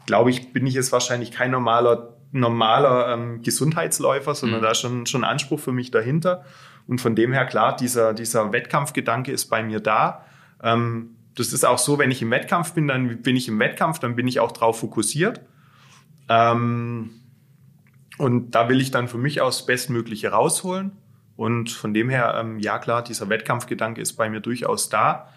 glaube ich, bin ich jetzt wahrscheinlich kein normaler, normaler ähm, Gesundheitsläufer, sondern mhm. da ist schon, schon Anspruch für mich dahinter. Und von dem her, klar, dieser, dieser Wettkampfgedanke ist bei mir da. Ähm, das ist auch so, wenn ich im Wettkampf bin, dann bin ich im Wettkampf, dann bin ich auch drauf fokussiert. Ähm, und da will ich dann für mich auch das Bestmögliche rausholen. Und von dem her, ähm, ja klar, dieser Wettkampfgedanke ist bei mir durchaus da.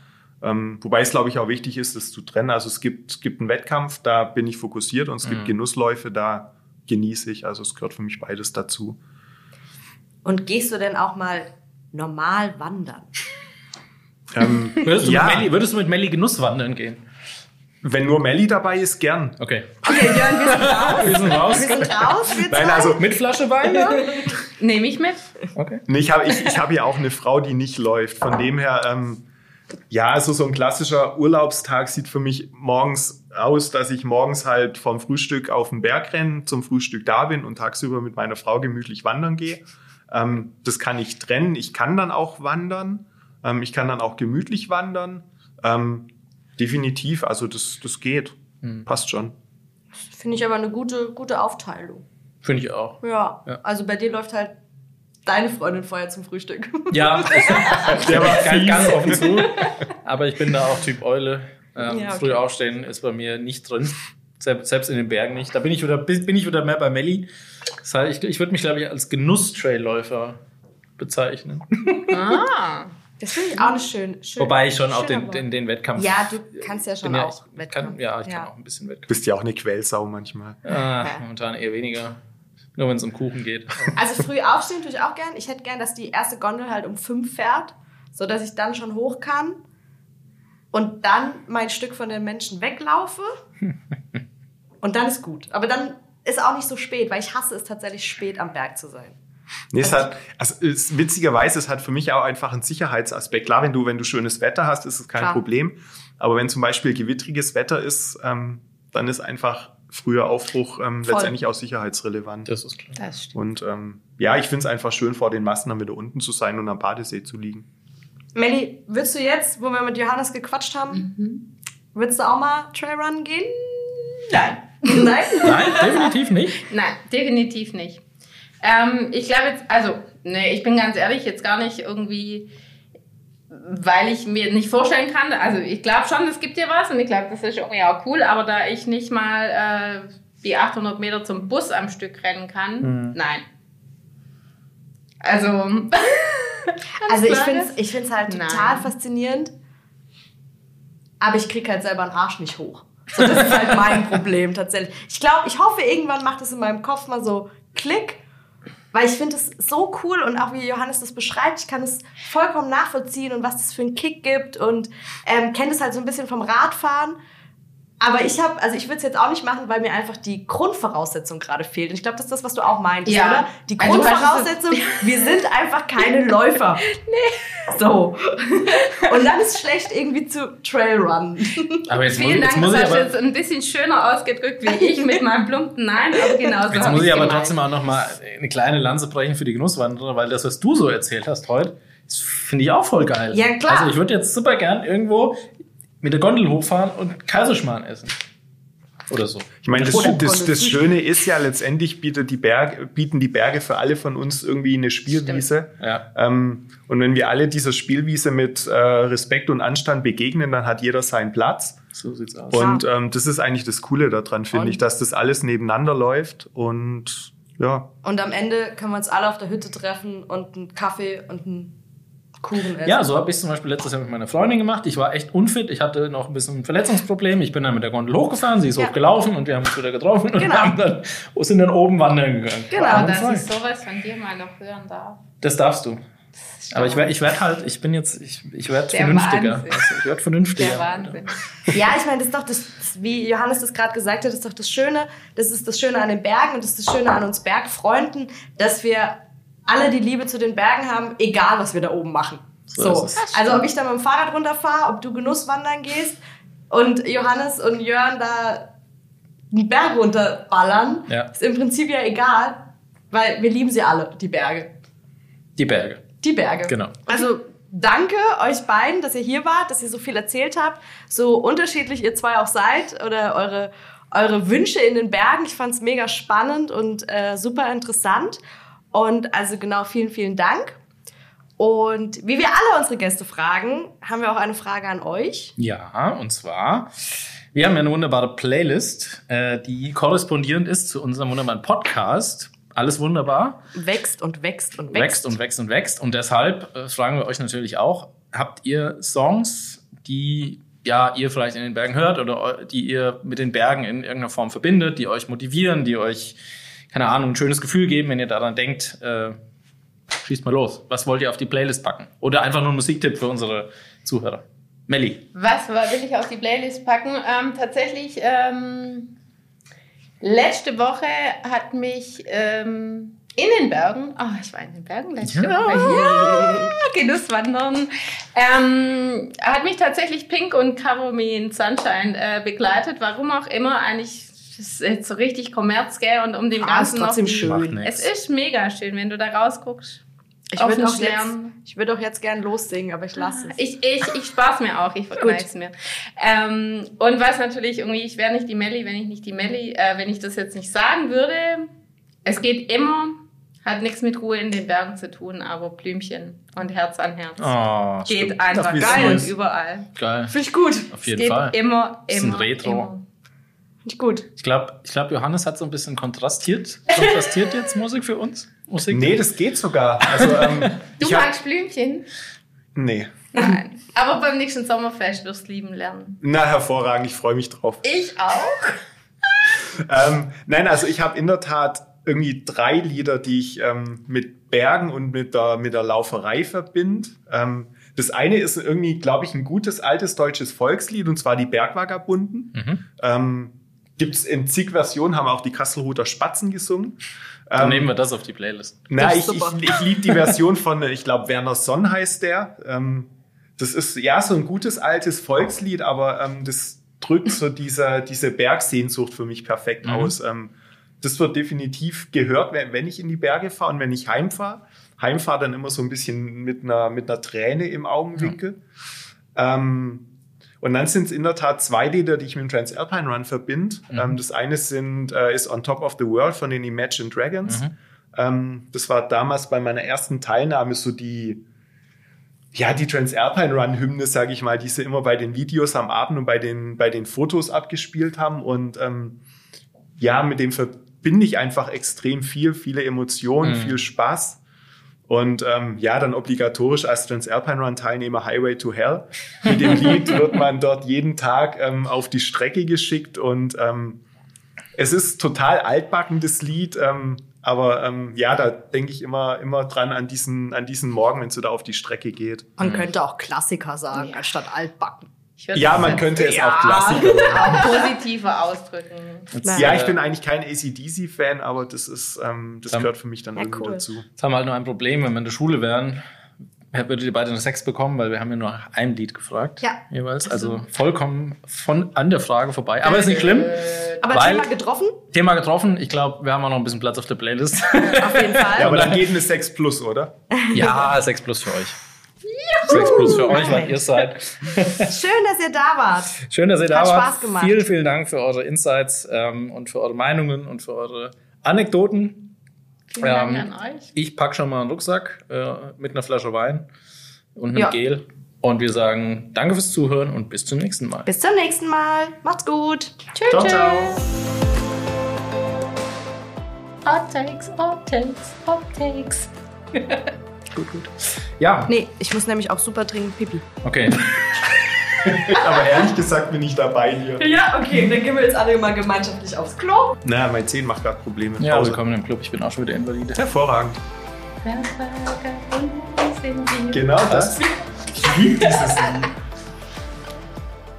Ähm, wobei es, glaube ich, auch wichtig ist, das zu trennen. Also es gibt, es gibt einen Wettkampf, da bin ich fokussiert und es mhm. gibt Genussläufe, da genieße ich. Also es gehört für mich beides dazu. Und gehst du denn auch mal normal wandern? Ähm, würdest, du ja. Melli, würdest du mit Melli Genuss wandern gehen? Wenn nur Melli dabei ist, gern. Okay. Okay, Jörn, wir sind raus. wir sind raus. Wir sind raus. Wir Nein, also mit Flasche Wein da? Nehme ich mit. Okay. Nee, ich habe ich, ich hab ja auch eine Frau, die nicht läuft. Von dem her, ähm, ja, also so ein klassischer Urlaubstag sieht für mich morgens aus, dass ich morgens halt vom Frühstück auf den Berg renne, zum Frühstück da bin und tagsüber mit meiner Frau gemütlich wandern gehe. Ähm, das kann ich trennen. Ich kann dann auch wandern. Ähm, ich kann dann auch gemütlich wandern. Ähm, definitiv, also das, das geht. Passt schon. Finde ich aber eine gute, gute Aufteilung. Finde ich auch. Ja. Ja. Also bei dir läuft halt deine Freundin vorher zum Frühstück. Ja, <laughs> der war ganz, ganz offen zu. Aber ich bin da auch Typ Eule. Ähm, Ja, okay. Früh aufstehen ist bei mir nicht drin. Selbst, selbst in den Bergen nicht. Da bin ich wieder, bin ich wieder mehr bei Melli. Das heißt, ich, ich würde mich, glaube ich, als Genuss-Trailläufer bezeichnen. Ah. Das finde ich auch eine schön, schön Wobei ich schon auch den, den, den Wettkampf. Ja, du kannst ja schon ja, auch ich kann, ja, ich Ja. kann auch ein bisschen Wettkampf. Bist ja auch eine Quellsau manchmal. Ah, momentan eher weniger. Nur wenn es um Kuchen geht. Also früh aufstehen tue ich auch gern. Ich hätte gern, dass die erste Gondel halt um fünf fährt, so dass ich dann schon hoch kann und dann mein Stück von den Menschen weglaufe. <laughs> Und dann ist gut. Aber dann ist auch nicht so spät, weil ich hasse es tatsächlich spät am Berg zu sein. Nee, es hat, also es, witzigerweise, es hat für mich auch einfach einen Sicherheitsaspekt. Klar, wenn du, wenn du schönes Wetter hast, ist es kein Klar. Problem. Aber wenn zum Beispiel gewittriges Wetter ist, ähm, dann ist einfach früher Aufbruch ähm, Voll. letztendlich auch sicherheitsrelevant. Das ist klar. Das stimmt. Und ähm, ja, ich finde es einfach schön, vor den Massen dann wieder unten zu sein und am Badesee zu liegen. Melli, willst du jetzt, wo wir mit Johannes gequatscht haben, Mhm. willst du auch mal Trailrun gehen? Nein. <laughs> Nein? Nein, definitiv nicht. Nein, definitiv nicht. Ähm, ich glaube jetzt, also, nee, ich bin ganz ehrlich, jetzt gar nicht irgendwie, weil ich mir nicht vorstellen kann, also ich glaube schon, es gibt dir was und ich glaube, das ist irgendwie auch cool, aber da ich nicht mal äh, die 800 Meter zum Bus am Stück rennen kann, nein. Also, <laughs> Also ich finde es ich find's halt Nein. total faszinierend, aber ich krieg halt selber einen Arsch nicht hoch. So, das ist halt mein <laughs> Problem tatsächlich. Ich glaube, ich hoffe, irgendwann macht es in meinem Kopf mal so Klick, weil ich finde es so cool und auch wie Johannes das beschreibt, ich kann es vollkommen nachvollziehen und was das für einen Kick gibt und ähm, kenne es halt so ein bisschen vom Radfahren. Aber ich habe, also ich würde es jetzt auch nicht machen, weil mir einfach die Grundvoraussetzung gerade fehlt. Und ich glaube, das ist das, was du auch meintest, Ja. oder? Die Also, Grundvoraussetzung, <laughs> wir sind einfach keine Läufer. <laughs> Nee. So. Und dann ist schlecht irgendwie zu Trailrun. Aber jetzt muss, vielen jetzt Dank, muss das hast du jetzt ein bisschen schöner ausgedrückt wie ich mit meinem plumpen Nein, aber genau so. jetzt muss ich aber gemeint. trotzdem auch noch mal eine kleine Lanze brechen für die Genusswanderer, weil das, was du so erzählt hast heute, das finde ich auch voll geil. Ja, klar. Also ich würde jetzt super gern irgendwo mit der Gondel hochfahren und Kaiserschmarrn essen. Oder so. Ich meine, das, Oh, das, das Schöne ist ja letztendlich bietet die Berge, bieten die Berge für alle von uns irgendwie eine Spielwiese. Ja. Ähm, und wenn wir alle dieser Spielwiese mit äh, Respekt und Anstand begegnen, dann hat jeder seinen Platz. So sieht's aus. Und ähm, das ist eigentlich das Coole daran, finde ich, dass das alles nebeneinander läuft und ja. Und am Ende können wir uns alle auf der Hütte treffen und einen Kaffee und einen Kuchen essen. Ja, so habe ich zum Beispiel letztes Jahr mit meiner Freundin gemacht. Ich war echt unfit. Ich hatte noch ein bisschen ein Verletzungsproblem. Ich bin dann mit der Gondel hochgefahren, sie ist Ja. hochgelaufen und wir haben uns wieder getroffen und Genau. haben dann, sind dann oben wandern gegangen. Genau. Dass ich sowas von dir mal noch hören darf. Das darfst du. Aber ich werde ich werd halt, ich bin jetzt, ich, ich werde vernünftiger. Also ich werde vernünftiger. Der Wahnsinn. <laughs> Ja, ich meine, das ist doch das, das, wie Johannes das gerade gesagt hat, das ist doch das Schöne. Das ist das Schöne an den Bergen und das ist das Schöne an uns Bergfreunden, dass wir alle die Liebe zu den Bergen haben, egal was wir da oben machen. So So, also ob ich da mit dem Fahrrad runterfahre, ob du Genusswandern gehst und Johannes und Jörn da einen Berg runterballern, Ja. ist im Prinzip ja egal, weil wir lieben sie alle, die Berge. Die Berge. Die Berge. Genau. Also danke euch beiden, dass ihr hier wart, dass ihr so viel erzählt habt, so unterschiedlich ihr zwei auch seid oder eure, eure Wünsche in den Bergen. Ich fand es mega spannend und äh, super interessant. Und also genau, vielen, vielen Dank. Und wie wir alle unsere Gäste fragen, haben wir auch eine Frage an euch. Ja, und zwar, wir haben ja eine wunderbare Playlist, äh, die korrespondierend ist zu unserem wunderbaren Podcast. Alles wunderbar. Wächst und wächst und wächst. wächst und wächst und wächst. Und deshalb äh, fragen wir euch natürlich auch, habt ihr Songs, die ja ihr vielleicht in den Bergen hört oder die ihr mit den Bergen in irgendeiner Form verbindet, die euch motivieren, die euch, keine Ahnung, ein schönes Gefühl geben, wenn ihr daran denkt, äh, schießt mal los. Was wollt ihr auf die Playlist packen? Oder einfach nur ein Musiktipp für unsere Zuhörer. Melli. Was will ich auf die Playlist packen? Ähm, tatsächlich, ähm, letzte Woche hat mich ähm, in den Bergen, oh, ich war in den Bergen letzte Ja. Woche, ja, Genusswandern, ähm, hat mich tatsächlich Pink und Cover Me in Sunshine äh, begleitet. Warum auch immer, eigentlich das ist jetzt so richtig Kommerz, gell? Und um dem Ah, ist Ganzen noch trotzdem die- schön. Es ist mega schön, wenn du da rausguckst. Ich würde auch, jetzt, ich würd auch jetzt gern lossingen, aber ich lasse es. Ich, ich, ich spar's mir auch, ich vergleiche es mir. Ähm, und was natürlich irgendwie, ich wäre nicht die Melli, wenn ich nicht die Melli, äh, wenn ich das jetzt nicht sagen würde. Es geht immer, hat nichts mit Ruhe in den Bergen zu tun, aber Blümchen und Herz an Herz. Oh, geht stimmt. einfach geil und überall. Geil. Finde ich gut. Auf Es jeden geht Fall. immer, immer, Retro. immer. Finde ich gut. Ich glaube, ich glaub, Johannes hat so ein bisschen kontrastiert. Kontrastiert jetzt Musik für uns? Musik? Nee, das geht sogar. Also, ähm, Du hab, magst Blümchen? Nee. Nein. Aber beim nächsten Sommerfest wirst du lieben lernen. Na, hervorragend, ich freue mich drauf. Ich auch. Ähm, nein, also ich habe in der Tat irgendwie drei Lieder, die ich ähm, mit Bergen und mit der, mit der Lauferei verbinde. Ähm, das eine ist irgendwie, glaube ich, ein gutes altes deutsches Volkslied und zwar die Bergvagabunden. Mhm. Ähm, Gibt's in zig Versionen, haben auch die Kasselruther Spatzen gesungen. Dann Ähm, nehmen wir das auf die Playlist. na, ich, ich, ich liebe die <laughs> Version von, ich glaube, Werner Sonn heißt der. Ähm, das ist ja so ein gutes altes Volkslied, aber ähm, das drückt so diese, diese Bergsehnsucht für mich perfekt Mhm. aus. Ähm, das wird definitiv gehört, wenn, wenn ich in die Berge fahre und wenn ich heimfahre. Heimfahre dann immer so ein bisschen mit einer, mit einer Träne im Augenwinkel. Ähm, und dann sind es in der Tat zwei Lieder, die ich mit dem Transalpine Run verbinde. Mhm. Ähm, das eine sind, äh, ist On Top of the World von den Imagine Dragons. Mhm. Ähm, das war damals bei meiner ersten Teilnahme so die, ja, die Transalpine Run Hymne, sage ich mal, die sie immer bei den Videos am Abend und bei den, bei den Fotos abgespielt haben. Und ähm, ja, mit dem verbinde ich einfach extrem viel, viele Emotionen, Mhm. viel Spaß. Und ähm, ja, dann obligatorisch als Transalpine Run Teilnehmer Highway to Hell. Mit dem Lied wird man dort jeden Tag ähm, auf die Strecke geschickt und ähm, es ist total altbacken, das Lied. Ähm, aber ähm, ja, da denke ich immer, immer dran an diesen, an diesen Morgen, wenn es da auf die Strecke geht. Man könnte auch Klassiker sagen, Ja. anstatt altbacken. Ja, man könnte es Ja. auch Klassiker <laughs> nennen. auch positiver ausdrücken. Nein. Ja, ich bin eigentlich kein ACDC-Fan, aber das ist, ähm, das Dann- gehört für mich dann Ja, irgendwie cool. dazu. Jetzt haben wir halt nur ein Problem, wenn wir in der Schule wären, würdet ihr beide eine 6 bekommen, weil wir haben ja nur ein Lied gefragt. Ja. Jeweils. Also vollkommen von, an der Frage vorbei. Aber ist nicht schlimm. Aber Weil- Thema getroffen? Thema getroffen. Ich glaube, wir haben auch noch ein bisschen Platz auf der Playlist. Auf jeden <laughs> Fall. Ja, aber dann geht eine 6 Plus, oder? ja, 6 plus für euch. 6 plus für euch, weil ihr seid. Schön, dass ihr da wart. Schön, dass ihr da Hat wart. Spaß gemacht. Vielen, vielen Dank für eure Insights ähm, und für eure Meinungen und für eure Anekdoten. Vielen Dank Ähm, an euch. Ich pack schon mal einen Rucksack äh, mit einer Flasche Wein und einem Ja. Gel. Und wir sagen Danke fürs Zuhören und bis zum nächsten Mal. Bis zum nächsten Mal. Macht's gut. Tschüss. Ciao, ciao. Hot takes, hot takes, hot takes. <laughs> Gut, gut. Ja, Nee, ich muss nämlich auch super dringend pipi. okay. <laughs> Aber ehrlich gesagt bin ich dabei hier. Ja, okay, dann gehen wir jetzt alle mal gemeinschaftlich aufs Klo. Na, mein Zehen macht gerade Probleme. Ja, Pause. willkommen im Club. Ich bin auch schon wieder Invalide. Hervorragend. Genau das. Ich liebe dieses Lied.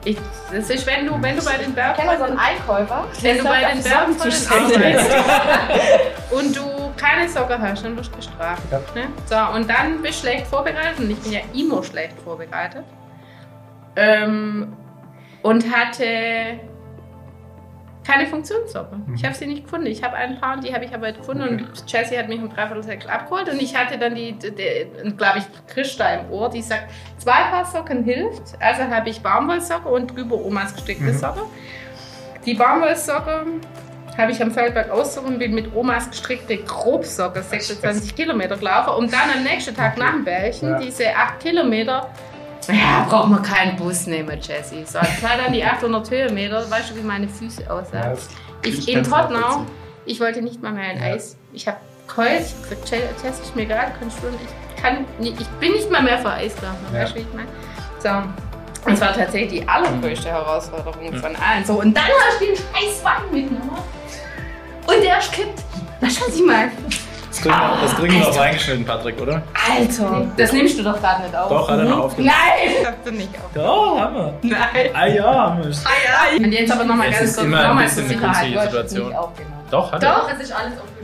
Ich, das ist, wenn du, wenn du bei den Bergen Kennt ihr so einen Einkäufer? Wenn du bei den Bergen Socken hast, dann wirst du bestraft. Ja. Ne? So, und dann bist du schlecht vorbereitet und ich bin ja immer schlecht vorbereitet. Ähm, und hatte keine Funktionssocken. Ich habe sie nicht gefunden. Ich habe ein paar, die habe ich aber gefunden und Jessie hat mich um dreiviertel sechs abgeholt und ich hatte dann die, die glaube ich, Christa im Ohr, die sagt, zwei Paar Socken hilft. Also habe ich Baumwollsocken und drüber Omas gestickte Mhm. Socken. Die Baumwollsocke habe ich am Feldberg und bin mit Omas gestrickte Grobsocke 26 Kilometer gelaufen, um dann am nächsten Tag nach dem Bärchen Ja. diese 8 Kilometer. Ja, braucht man keinen Bus nehmen, Jessie. So, das war dann die 800 Höhenmeter. Weißt du, wie meine Füße aussahen? das- ich in Tottenau, ich wollte nicht mal mehr ein Ja. Eis. Ich habe geheult, ich hab gesagt, "Je- Jess, ist mir egal, du kannst schwimmen. Ich, kann, ich bin nicht mal mehr für Eis gelaufen. Ja. Weißt du, wie ich meine? So. Und es war tatsächlich die allergrößte Herausforderung von allen. So, und dann hast du den scheiß Wein mitgenommen. Und der ist kippt. Weißt du, was ich meine? Das kriegen wir, das kriegen wir noch reingeschnitten, Patrick, oder? Alter, das nimmst du doch gerade nicht auf. Doch, hat er noch aufgenommen. Nein, hast du nicht auf. Doch, haben wir. Nein. Ah ja, haben wir. Und jetzt aber nochmal Es ganz ist kurz immer ein nochmal bisschen zur eine Sicherheit. künstliche es Situation. Doch, hat er. Doch, es ist alles aufgenommen.